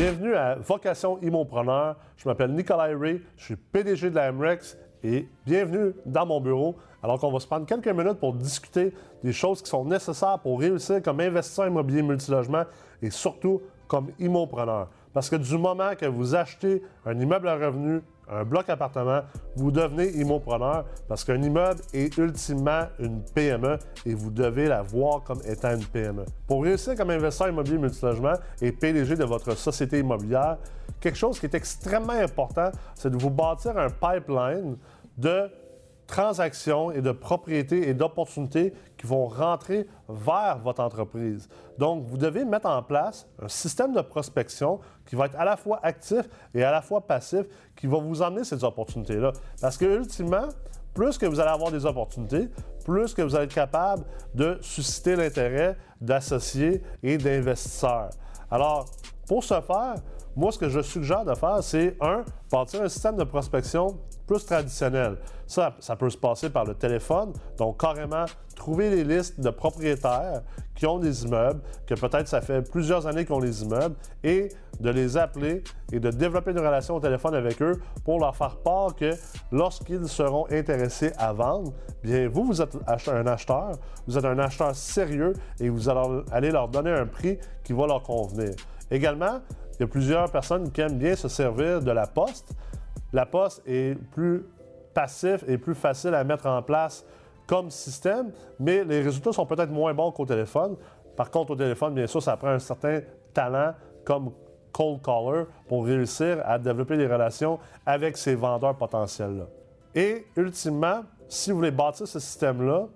à Vocation Immopreneur. Je m'appelle Nicolas Ray, je suis PDG de la MREX et bienvenue dans mon bureau. Alors qu'on va se prendre quelques minutes pour discuter des choses qui sont nécessaires pour réussir comme investisseur immobilier multilogement et surtout comme immopreneur. Parce que du moment que vous achetez un immeuble à revenu, un bloc appartement, vous devenez immopreneur parce qu'un immeuble est ultimement une PME et vous devez la voir comme étant une PME. Pour réussir comme investisseur immobilier multilogement et PDG de votre société immobilière, quelque chose qui est extrêmement important, c'est de vous bâtir un pipeline de transactions et de propriétés et d'opportunités qui vont rentrer vers votre entreprise. Donc, vous devez mettre en place un système de prospection qui va être à la fois actif et à la fois passif, qui va vous emmener ces opportunités-là. Parce que, ultimement, plus que vous allez avoir des opportunités, plus que vous allez être capable de susciter l'intérêt d'associés et d'investisseurs. Alors, pour ce faire, moi, ce que je suggère de faire, c'est, un, bâtir un système de prospection plus traditionnel. Ça, ça peut se passer par le téléphone, donc carrément trouver les listes de propriétaires qui ont des immeubles, que peut-être ça fait plusieurs années qu'ils ont les immeubles, et de les appeler et de développer une relation au téléphone avec eux pour leur faire part que lorsqu'ils seront intéressés à vendre, bien vous, vous êtes un acheteur, vous êtes un acheteur sérieux et vous allez leur donner un prix qui va leur convenir. Également, il y a plusieurs personnes qui aiment bien se servir de la poste. La poste est plus passif et plus facile à mettre en place comme système, mais les résultats sont peut-être moins bons qu'au téléphone. Par contre, au téléphone, bien sûr, ça prend un certain talent comme cold caller pour réussir à développer des relations avec ces vendeurs potentiels-là. Et ultimement, si vous voulez bâtir ce système-là,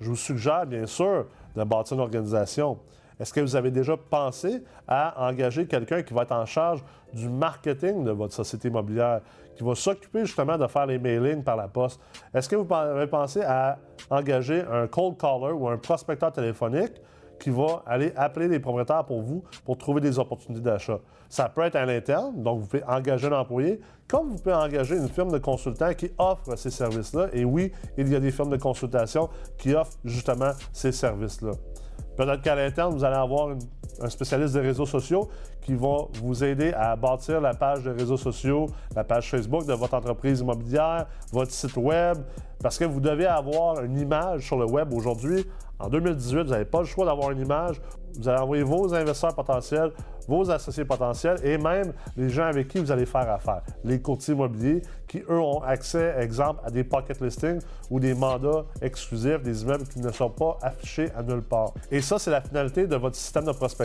je vous suggère bien sûr de bâtir une organisation. Est-ce que vous avez déjà pensé à engager quelqu'un qui va être en charge du marketing de votre société immobilière, qui va s'occuper justement de faire les mailings par la poste? Est-ce que vous avez pensé à engager un cold caller ou un prospecteur téléphonique qui va aller appeler les propriétaires pour vous pour trouver des opportunités d'achat? Ça peut être à l'interne, donc vous pouvez engager un employé, comme vous pouvez engager une firme de consultants qui offre ces services-là. Et oui, il y a des firmes de consultation qui offrent justement ces services-là. Peut-être qu'à l'interne, vous allez avoir un spécialiste des réseaux sociaux qui va vous aider à bâtir la page de réseaux sociaux, la page Facebook de votre entreprise immobilière, votre site web, parce que vous devez avoir une image sur le web aujourd'hui. En 2018, vous n'avez pas le choix d'avoir une image. Vous allez envoyer vos investisseurs potentiels, vos associés potentiels et même les gens avec qui vous allez faire affaire. Les courtiers immobiliers qui, eux, ont accès, exemple, à des pocket listings ou des mandats exclusifs, des immeubles qui ne sont pas affichés à nulle part. Et ça, c'est la finalité de votre système de prospection,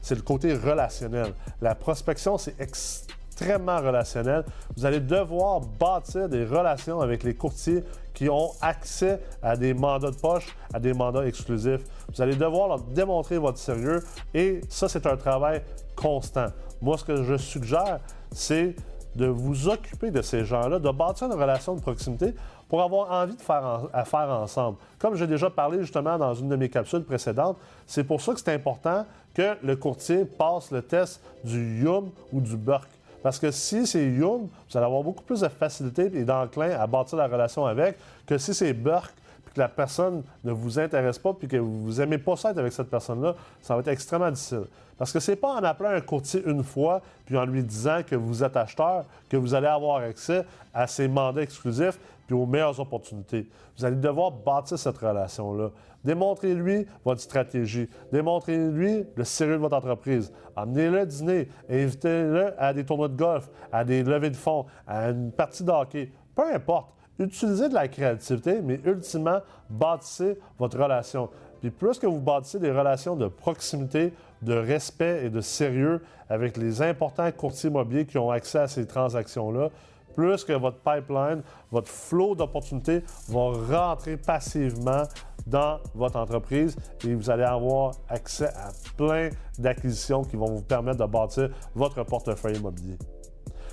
c'est le côté relationnel. La prospection, c'est extrêmement relationnel. Vous allez devoir bâtir des relations avec les courtiers qui ont accès à des mandats de poche, à des mandats exclusifs. Vous allez devoir leur démontrer votre sérieux et ça, c'est un travail constant. Moi, ce que je suggère, c'est de vous occuper de ces gens-là, de bâtir une relation de proximité pour avoir envie de faire ensemble. Comme j'ai déjà parlé justement dans une de mes capsules précédentes, c'est pour ça que c'est important que le courtier passe le test du YUM ou du BURK. Parce que si c'est Young, vous allez avoir beaucoup plus de facilité et d'enclin à bâtir la relation avec que si c'est Burke la personne ne vous intéresse pas puis que vous n'aimez pas ça être avec cette personne-là, ça va être extrêmement difficile. Parce que c'est pas en appelant un courtier une fois puis en lui disant que vous êtes acheteur que vous allez avoir accès à ses mandats exclusifs puis aux meilleures opportunités. Vous allez devoir bâtir cette relation-là. Démontrez-lui votre stratégie. Démontrez-lui le sérieux de votre entreprise. Amenez-le dîner. Invitez-le à des tournois de golf, à des levées de fonds, à une partie de hockey. Peu importe. Utilisez de la créativité, mais ultimement, bâtissez votre relation. Puis plus que vous bâtissez des relations de proximité, de respect et de sérieux avec les importants courtiers immobiliers qui ont accès à ces transactions-là, plus que votre pipeline, votre flot d'opportunités va rentrer passivement dans votre entreprise et vous allez avoir accès à plein d'acquisitions qui vont vous permettre de bâtir votre portefeuille immobilier.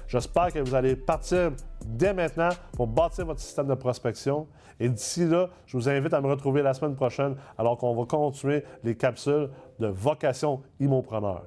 J'espère que vous allez partir dès maintenant pour bâtir votre système de prospection. Et d'ici là, je vous invite à me retrouver la semaine prochaine alors qu'on va continuer les capsules de vocation immopreneur.